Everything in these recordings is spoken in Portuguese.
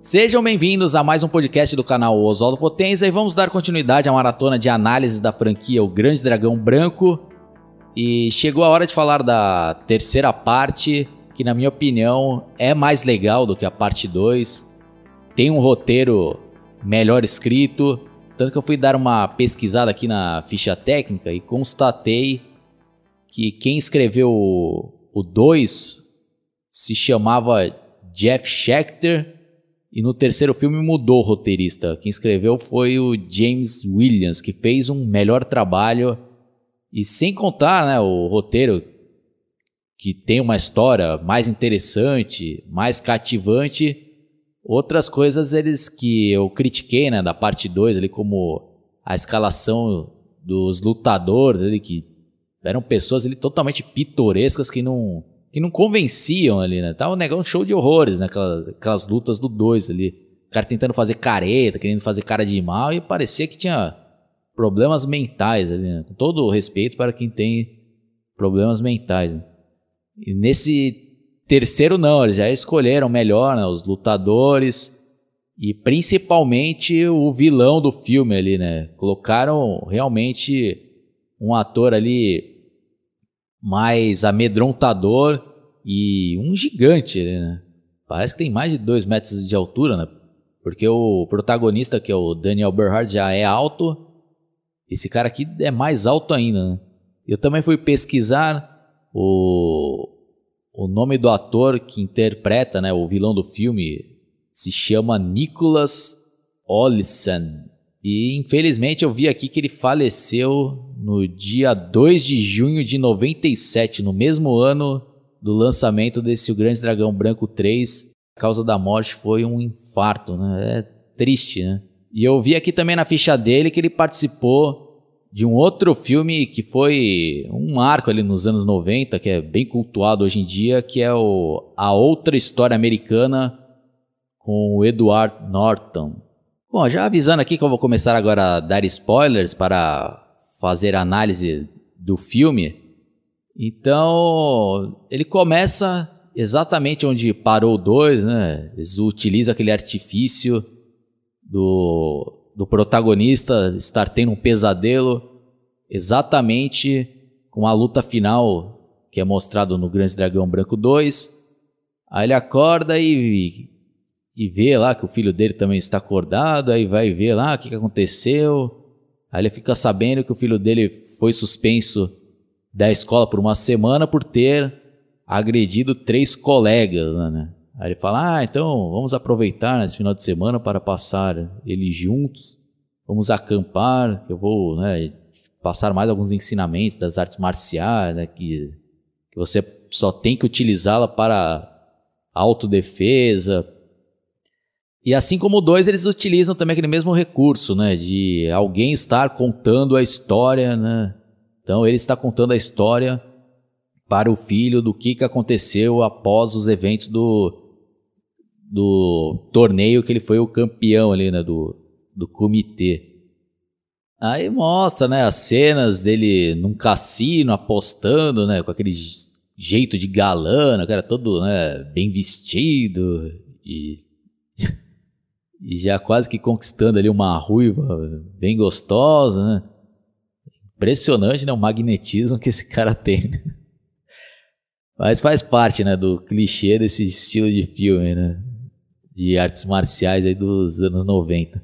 Sejam bem-vindos a mais um podcast do canal Oswaldo Potenza e vamos dar continuidade à maratona de análises da franquia O Grande Dragão Branco. E chegou a hora de falar da terceira parte, que na minha opinião é mais legal do que a parte 2. Tem um roteiro melhor escrito, tanto que eu fui dar uma pesquisada aqui na ficha técnica e constatei que quem escreveu o 2 se chamava Jeff Schechter e no terceiro filme mudou o roteirista. Quem escreveu foi o James Williams, que fez um melhor trabalho. E sem contar né, o roteiro, que tem uma história mais interessante, mais cativante. Outras coisas eles que eu critiquei né, da parte 2, ali, como a escalação dos lutadores, ali, que eram pessoas ali, totalmente pitorescas que não que não convenciam ali, né? Tava um show de horrores, né? Aquelas, aquelas lutas do dois ali. O cara tentando fazer careta, querendo fazer cara de mal e parecia que tinha problemas mentais ali, né? Com todo o respeito para quem tem problemas mentais. Né? E nesse terceiro não, eles já escolheram melhor, né? Os lutadores e principalmente o vilão do filme ali, né? Colocaram realmente um ator ali mais amedrontador e um gigante, né? Parece que tem mais de dois metros de altura, né? Porque o protagonista, que é o Daniel Berhard, já é alto. Esse cara aqui é mais alto ainda, né? Eu também fui pesquisar o, o nome do ator que interpreta né, o vilão do filme. Se chama Nicholas Olsen. E infelizmente eu vi aqui que ele faleceu no dia 2 de junho de 97, no mesmo ano do lançamento desse O Grande Dragão Branco 3. A causa da morte foi um infarto, né? É triste, né? E eu vi aqui também na ficha dele que ele participou de um outro filme que foi um marco ali nos anos 90, que é bem cultuado hoje em dia, que é o A Outra História Americana com o Edward Norton. Bom, já avisando aqui que eu vou começar agora a dar spoilers para fazer análise do filme. Então, ele começa exatamente onde parou o 2, né? Eles utilizam aquele artifício do, do protagonista estar tendo um pesadelo exatamente com a luta final que é mostrado no Grande Dragão Branco 2. Aí ele acorda e, e vê lá que o filho dele também está acordado, aí vai ver lá o que, que aconteceu. Aí ele fica sabendo que o filho dele foi suspenso da escola por uma semana por ter agredido três colegas, né? Aí ele fala: Ah, então vamos aproveitar nesse final de semana para passar eles juntos, vamos acampar, que eu vou né, passar mais alguns ensinamentos das artes marciais, né, que, que você só tem que utilizá-la para autodefesa, e assim como o 2, eles utilizam também aquele mesmo recurso, né? De alguém estar contando a história, né? Então ele está contando a história para o filho do que, que aconteceu após os eventos do, do torneio que ele foi o campeão ali, né? Do, do comitê. Aí mostra, né? As cenas dele num cassino apostando, né? Com aquele jeito de galã, né, o cara todo né, bem vestido e e já quase que conquistando ali uma ruiva bem gostosa, né? Impressionante, né? O magnetismo que esse cara tem. Mas faz parte, né? Do clichê desse estilo de filme, né? De artes marciais aí dos anos 90.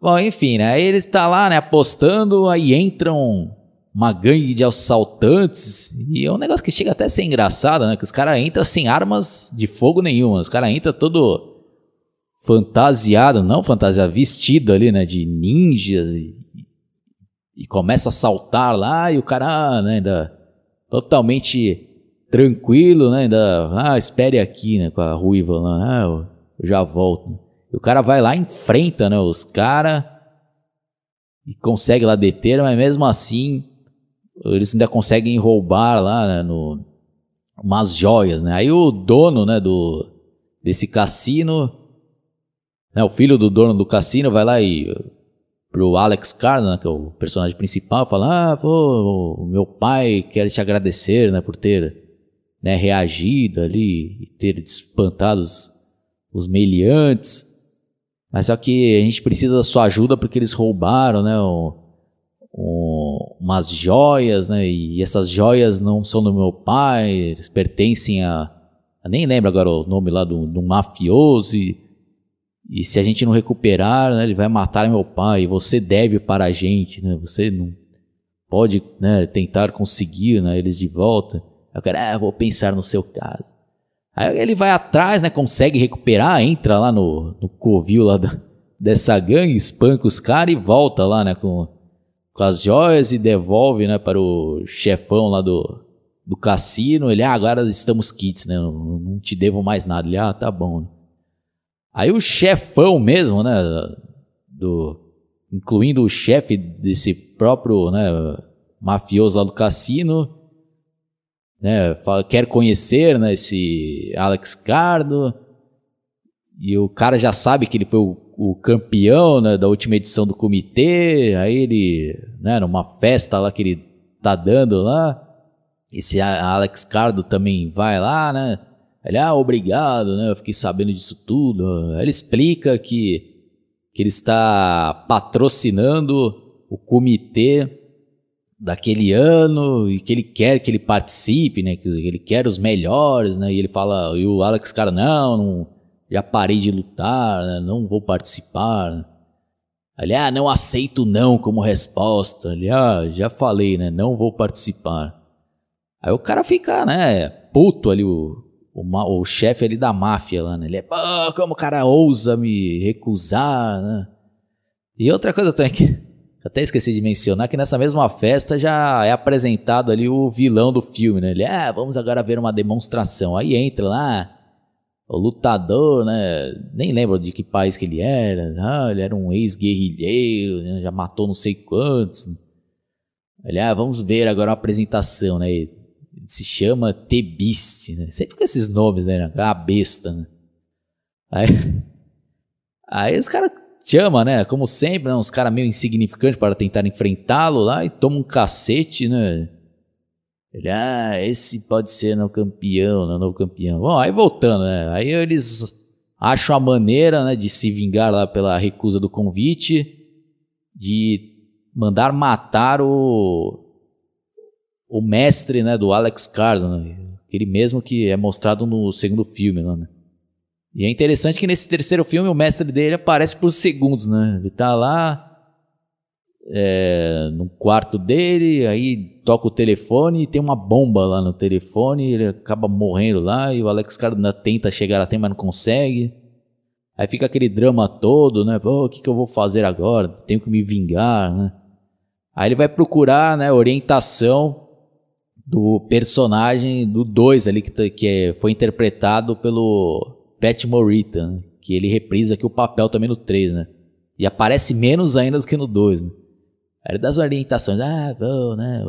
Bom, enfim, né? Aí ele está lá, né? Apostando, aí entram uma gangue de assaltantes e é um negócio que chega até a ser engraçado, né? Que os caras entram sem armas de fogo nenhuma. Os caras entram todo fantasiado, não fantasiado, vestido ali, né, de ninjas e, e começa a saltar lá e o cara, né, ainda totalmente tranquilo, né, ainda, ah, espere aqui, né, com a ruiva lá, ah, eu já volto. E o cara vai lá, enfrenta, né, os caras e consegue lá deter, mas mesmo assim eles ainda conseguem roubar lá, né, no umas joias, né? Aí o dono, né, do desse cassino né, o filho do dono do cassino vai lá e pro Alex Carna, né, que é o personagem principal, fala: "Ah, pô, o meu pai quer te agradecer, né, por ter né, reagido ali e ter espantado os, os meliantes". Mas só que a gente precisa da sua ajuda porque eles roubaram, né? Um, um, umas joias, né? E essas joias não são do meu pai, eles pertencem a. Nem lembro agora o nome lá do, do mafioso. E, e se a gente não recuperar, né, ele vai matar meu pai. Você deve para a gente, né? Você não pode né, tentar conseguir né, eles de volta. Eu quero, ah, vou pensar no seu caso. Aí ele vai atrás, né? Consegue recuperar, entra lá no, no covil lá da, dessa gangue, espanca os caras e volta lá, né? Com, com as joias e devolve, né? Para o chefão lá do, do cassino. Ele, ah, agora estamos kits, né? Não, não te devo mais nada. Ele, ah, tá bom. Aí o chefão mesmo, né? Do, incluindo o chefe desse próprio, né? Mafioso lá do cassino né, fala, quer conhecer né, esse Alex Cardo, e o cara já sabe que ele foi o, o campeão né, da última edição do comitê, aí ele, né, numa festa lá que ele tá dando lá, esse Alex Cardo também vai lá, né, ele, ah, obrigado, né, eu fiquei sabendo disso tudo, ele explica que, que ele está patrocinando o comitê daquele ano e que ele quer que ele participe, né? Que ele quer os melhores, né? E ele fala, e o Alex, cara, não, não já parei de lutar, né? não vou participar. Ali, ah, não aceito não como resposta. Ali, ah, já falei, né? Não vou participar. Aí o cara fica, né? Puto ali, o, o, o chefe ali da máfia lá, né? Ele é, pô, como o cara ousa me recusar, né? E outra coisa também que até esqueci de mencionar que nessa mesma festa já é apresentado ali o vilão do filme, né? Ele, ah, vamos agora ver uma demonstração. Aí entra lá o lutador, né? Nem lembro de que país que ele era. Ah, ele era um ex-guerrilheiro, né? já matou não sei quantos. Ele, ah, vamos ver agora uma apresentação, né? Se chama The Beast, né? Sempre com esses nomes, né? A besta, né? Aí, aí os caras chama, né? Como sempre, né? uns caras meio insignificantes para tentar enfrentá-lo lá e toma um cacete, né? Ele, ah, esse pode ser o campeão, não novo campeão. Bom, aí voltando, né? Aí eles acham a maneira, né, de se vingar lá pela recusa do convite, de mandar matar o o mestre, né, do Alex Cardon, né? aquele mesmo que é mostrado no segundo filme, né? E é interessante que nesse terceiro filme o mestre dele aparece por segundos, né? Ele tá lá é, no quarto dele, aí toca o telefone e tem uma bomba lá no telefone, ele acaba morrendo lá e o Alex Cardona tenta chegar a tempo, mas não consegue. Aí fica aquele drama todo, né? Pô, o que, que eu vou fazer agora? Tenho que me vingar, né? Aí ele vai procurar, né, orientação do personagem do 2 ali que, tá, que é, foi interpretado pelo Pat Morita, né? que ele reprisa aqui o papel também no 3, né? E aparece menos ainda do que no 2, né? Ele dá as orientações, ah, bom, né?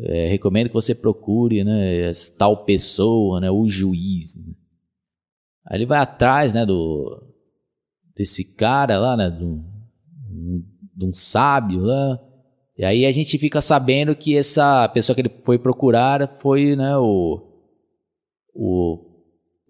É, recomendo que você procure, né, tal pessoa, né, o juiz. Né? Aí ele vai atrás, né, do desse cara lá, né, de um, de um sábio lá. E aí a gente fica sabendo que essa pessoa que ele foi procurar foi, né, o o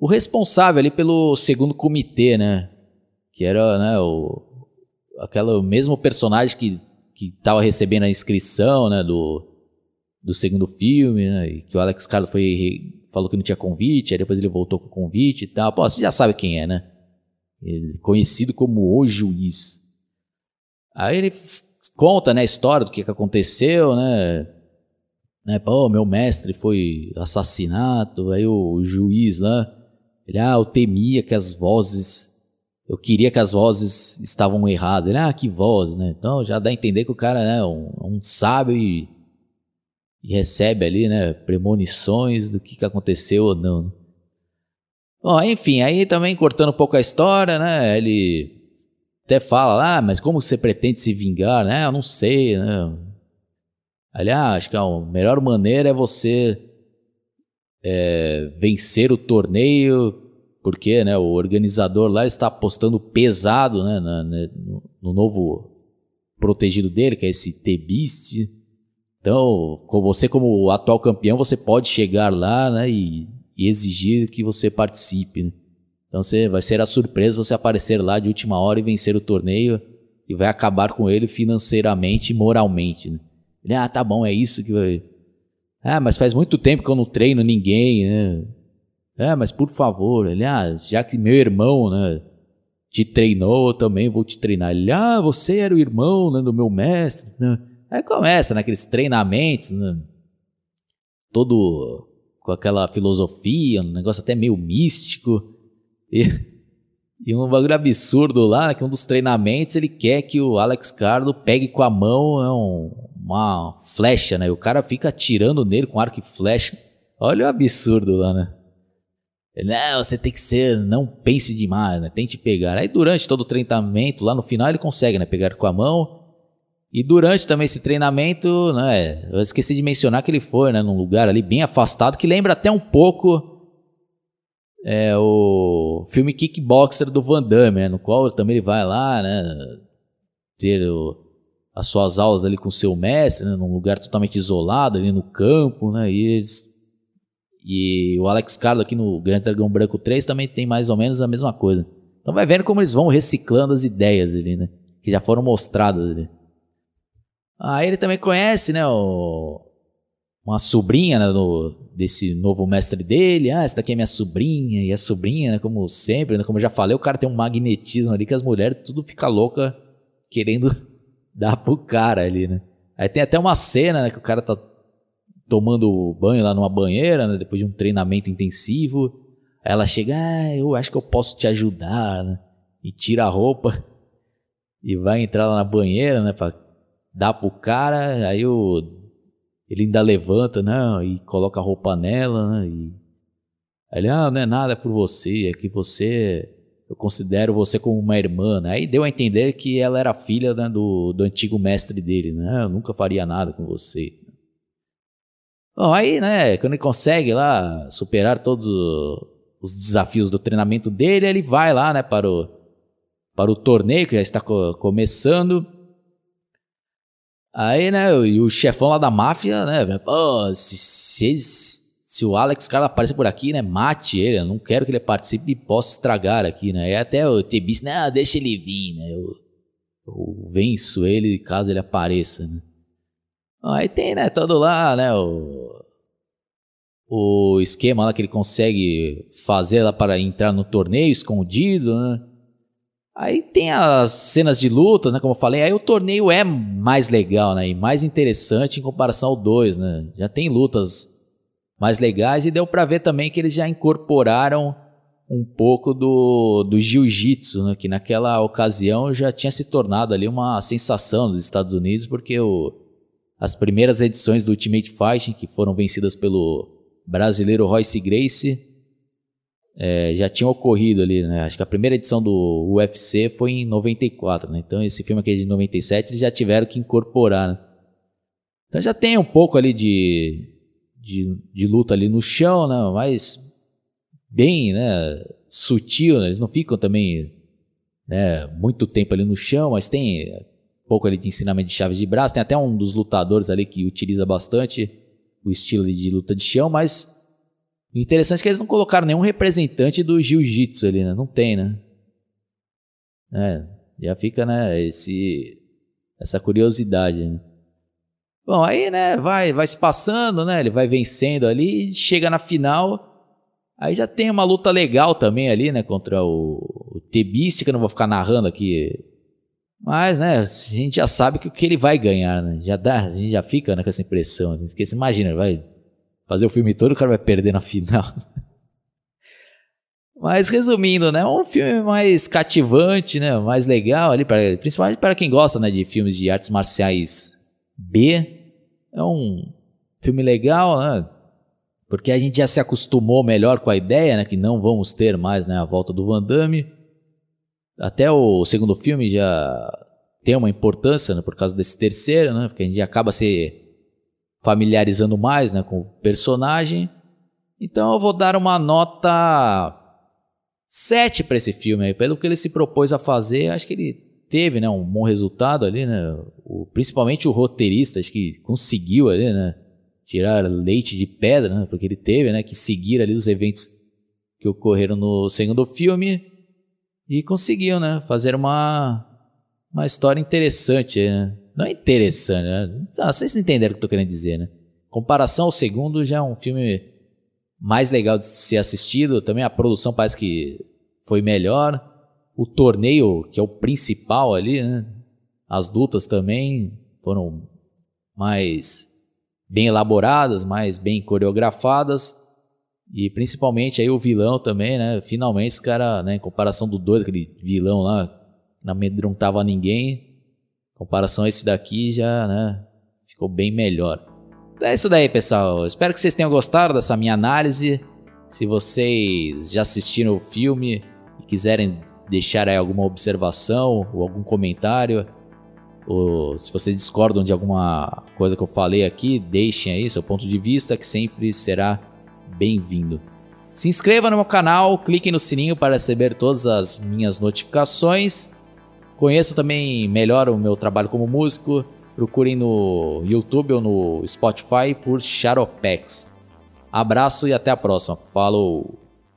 o responsável ali pelo segundo comitê, né? Que era, né, o aquele mesmo personagem que que estava recebendo a inscrição, né, do do segundo filme, né, e que o Alex Carlos foi falou que não tinha convite, aí depois ele voltou com o convite e tal. Pô, você já sabe quem é, né? Ele, conhecido como o juiz. Aí ele conta, né, a história do que, que aconteceu, né? né? Pô, meu mestre foi assassinato, aí o juiz lá ele, ah, eu temia que as vozes, eu queria que as vozes estavam erradas. Ele, ah, que voz, né? Então já dá a entender que o cara é né, um, um sábio e, e, recebe ali, né, premonições do que, que aconteceu ou não. Né? Bom, enfim, aí também cortando um pouco a história, né, ele até fala, ah, mas como você pretende se vingar, né? Eu não sei, né? Aliás, acho que a melhor maneira é você é, vencer o torneio, porque né, o organizador lá está apostando pesado né, na, né, no, no, novo protegido dele, que é esse T-Beast. Então, com você como atual campeão, você pode chegar lá né, e, e exigir que você participe. Né? Então você vai ser a surpresa você aparecer lá de última hora e vencer o torneio e vai acabar com ele financeiramente e moralmente. Né? Ele, ah, tá bom, é isso que vai. Ah, mas faz muito tempo que eu não treino ninguém, né? É, mas por favor, ele, ah, já que meu irmão, né, te treinou, eu também vou te treinar. Ele, ah, você era o irmão né, do meu mestre. Né? Aí começa naqueles né, treinamentos, né? todo com aquela filosofia, um negócio até meio místico. E, e um bagulho absurdo lá, que um dos treinamentos ele quer que o Alex Cardo pegue com a mão né, um, uma flecha, né? E o cara fica atirando nele com arco e flecha. Olha o absurdo lá, né? Não, você tem que ser, não pense demais, né? Tente pegar. Aí durante todo o treinamento, lá no final ele consegue, né? Pegar com a mão. E durante também esse treinamento, né? Eu esqueci de mencionar que ele foi, né? Num lugar ali bem afastado, que lembra até um pouco é, o filme Kickboxer do Van Damme, né? No qual também ele vai lá, né? Ter o, as suas aulas ali com seu mestre, né? Num lugar totalmente isolado, ali no campo, né? E eles e o Alex Carlo aqui no Grande Dragão Branco 3 também tem mais ou menos a mesma coisa. Então vai vendo como eles vão reciclando as ideias ali, né? Que já foram mostradas ali. Aí ele também conhece, né? O, uma sobrinha né, do, desse novo mestre dele. Ah, essa daqui é minha sobrinha. E a sobrinha, né, como sempre, né, como eu já falei, o cara tem um magnetismo ali que as mulheres tudo fica louca querendo dar pro cara ali, né? Aí tem até uma cena, né, que o cara tá tomando banho lá numa banheira, né, depois de um treinamento intensivo. Aí ela chega, ah, eu acho que eu posso te ajudar, né? E tira a roupa e vai entrar lá na banheira, né, pra dar pro cara. Aí o, ele ainda levanta, não, e coloca a roupa nela, né? E ele, ah, não é nada por você, é que você eu considero você como uma irmã. Né? Aí deu a entender que ela era filha né, do, do antigo mestre dele. Né? Eu nunca faria nada com você. Bom, aí, né, quando ele consegue lá superar todos os desafios do treinamento dele, ele vai lá, né, para o, para o torneio que já está co começando. Aí, né, e o chefão lá da máfia, né, pô, se, se, se o Alex cara aparecer por aqui, né, mate ele, eu não quero que ele participe e possa estragar aqui, né. E até o Tebis, né, deixa ele vir, né, eu, eu venço ele caso ele apareça, né. Aí tem, né, todo lá, né, o, o esquema lá que ele consegue fazer lá para entrar no torneio escondido, né? Aí tem as cenas de luta, né, como eu falei, aí o torneio é mais legal, né, e mais interessante em comparação ao 2, né? Já tem lutas mais legais e deu para ver também que eles já incorporaram um pouco do, do jiu-jitsu, né, que naquela ocasião já tinha se tornado ali uma sensação nos Estados Unidos, porque o, as primeiras edições do Ultimate Fighting, que foram vencidas pelo brasileiro Royce Grace, é, já tinham ocorrido ali, né? Acho que a primeira edição do UFC foi em 94, né? Então esse filme aqui é de 97, eles já tiveram que incorporar, né? Então já tem um pouco ali de, de, de luta ali no chão, né? Mas bem, né? Sutil, né? Eles não ficam também né, muito tempo ali no chão, mas tem pouco ali de ensinamento de chaves de braço. Tem até um dos lutadores ali que utiliza bastante o estilo de luta de chão, mas o interessante é que eles não colocaram nenhum representante do jiu-jitsu ali, né? Não tem, né? É, já fica, né, esse, essa curiosidade, né? Bom, aí, né, vai, vai se passando, né, ele vai vencendo ali, chega na final, aí já tem uma luta legal também ali, né, contra o, o Tebiste, que eu não vou ficar narrando aqui mas, né, a gente já sabe que o que ele vai ganhar, né? Já dá, a gente já fica né, com essa impressão. Porque você imagina, vai fazer o filme todo, o cara vai perder na final. Mas resumindo, né, um filme mais cativante, né, mais legal ali para, principalmente para quem gosta, né, de filmes de artes marciais B. É um filme legal, né? Porque a gente já se acostumou melhor com a ideia, né, que não vamos ter mais, né, a volta do Van Damme. Até o segundo filme já tem uma importância né, por causa desse terceiro, né? Porque a gente acaba se familiarizando mais né, com o personagem. Então eu vou dar uma nota 7 para esse filme aí. Pelo que ele se propôs a fazer, acho que ele teve né, um bom resultado ali, né? O, principalmente o roteirista, acho que conseguiu ali, né? Tirar leite de pedra, né? Porque ele teve né, que seguir ali os eventos que ocorreram no segundo filme e conseguiu, né, fazer uma uma história interessante, né? Não é interessante, né? Ah, vocês entenderam o que eu tô querendo dizer, né? Comparação ao segundo, já é um filme mais legal de ser assistido. Também a produção parece que foi melhor. O torneio, que é o principal ali, né? As lutas também foram mais bem elaboradas, mais bem coreografadas. E principalmente aí o vilão também, né? Finalmente esse cara, né, em comparação do dois, aquele vilão lá, não amedrontava ninguém. Comparação a esse daqui já, né, ficou bem melhor. É isso daí, pessoal. Espero que vocês tenham gostado dessa minha análise. Se vocês já assistiram o filme e quiserem deixar aí alguma observação ou algum comentário, ou se vocês discordam de alguma coisa que eu falei aqui, deixem aí seu ponto de vista que sempre será bem-vindo. Se inscreva no meu canal, clique no sininho para receber todas as minhas notificações. Conheça também melhor o meu trabalho como músico. Procurem no YouTube ou no Spotify por Charopex. Abraço e até a próxima. Falou!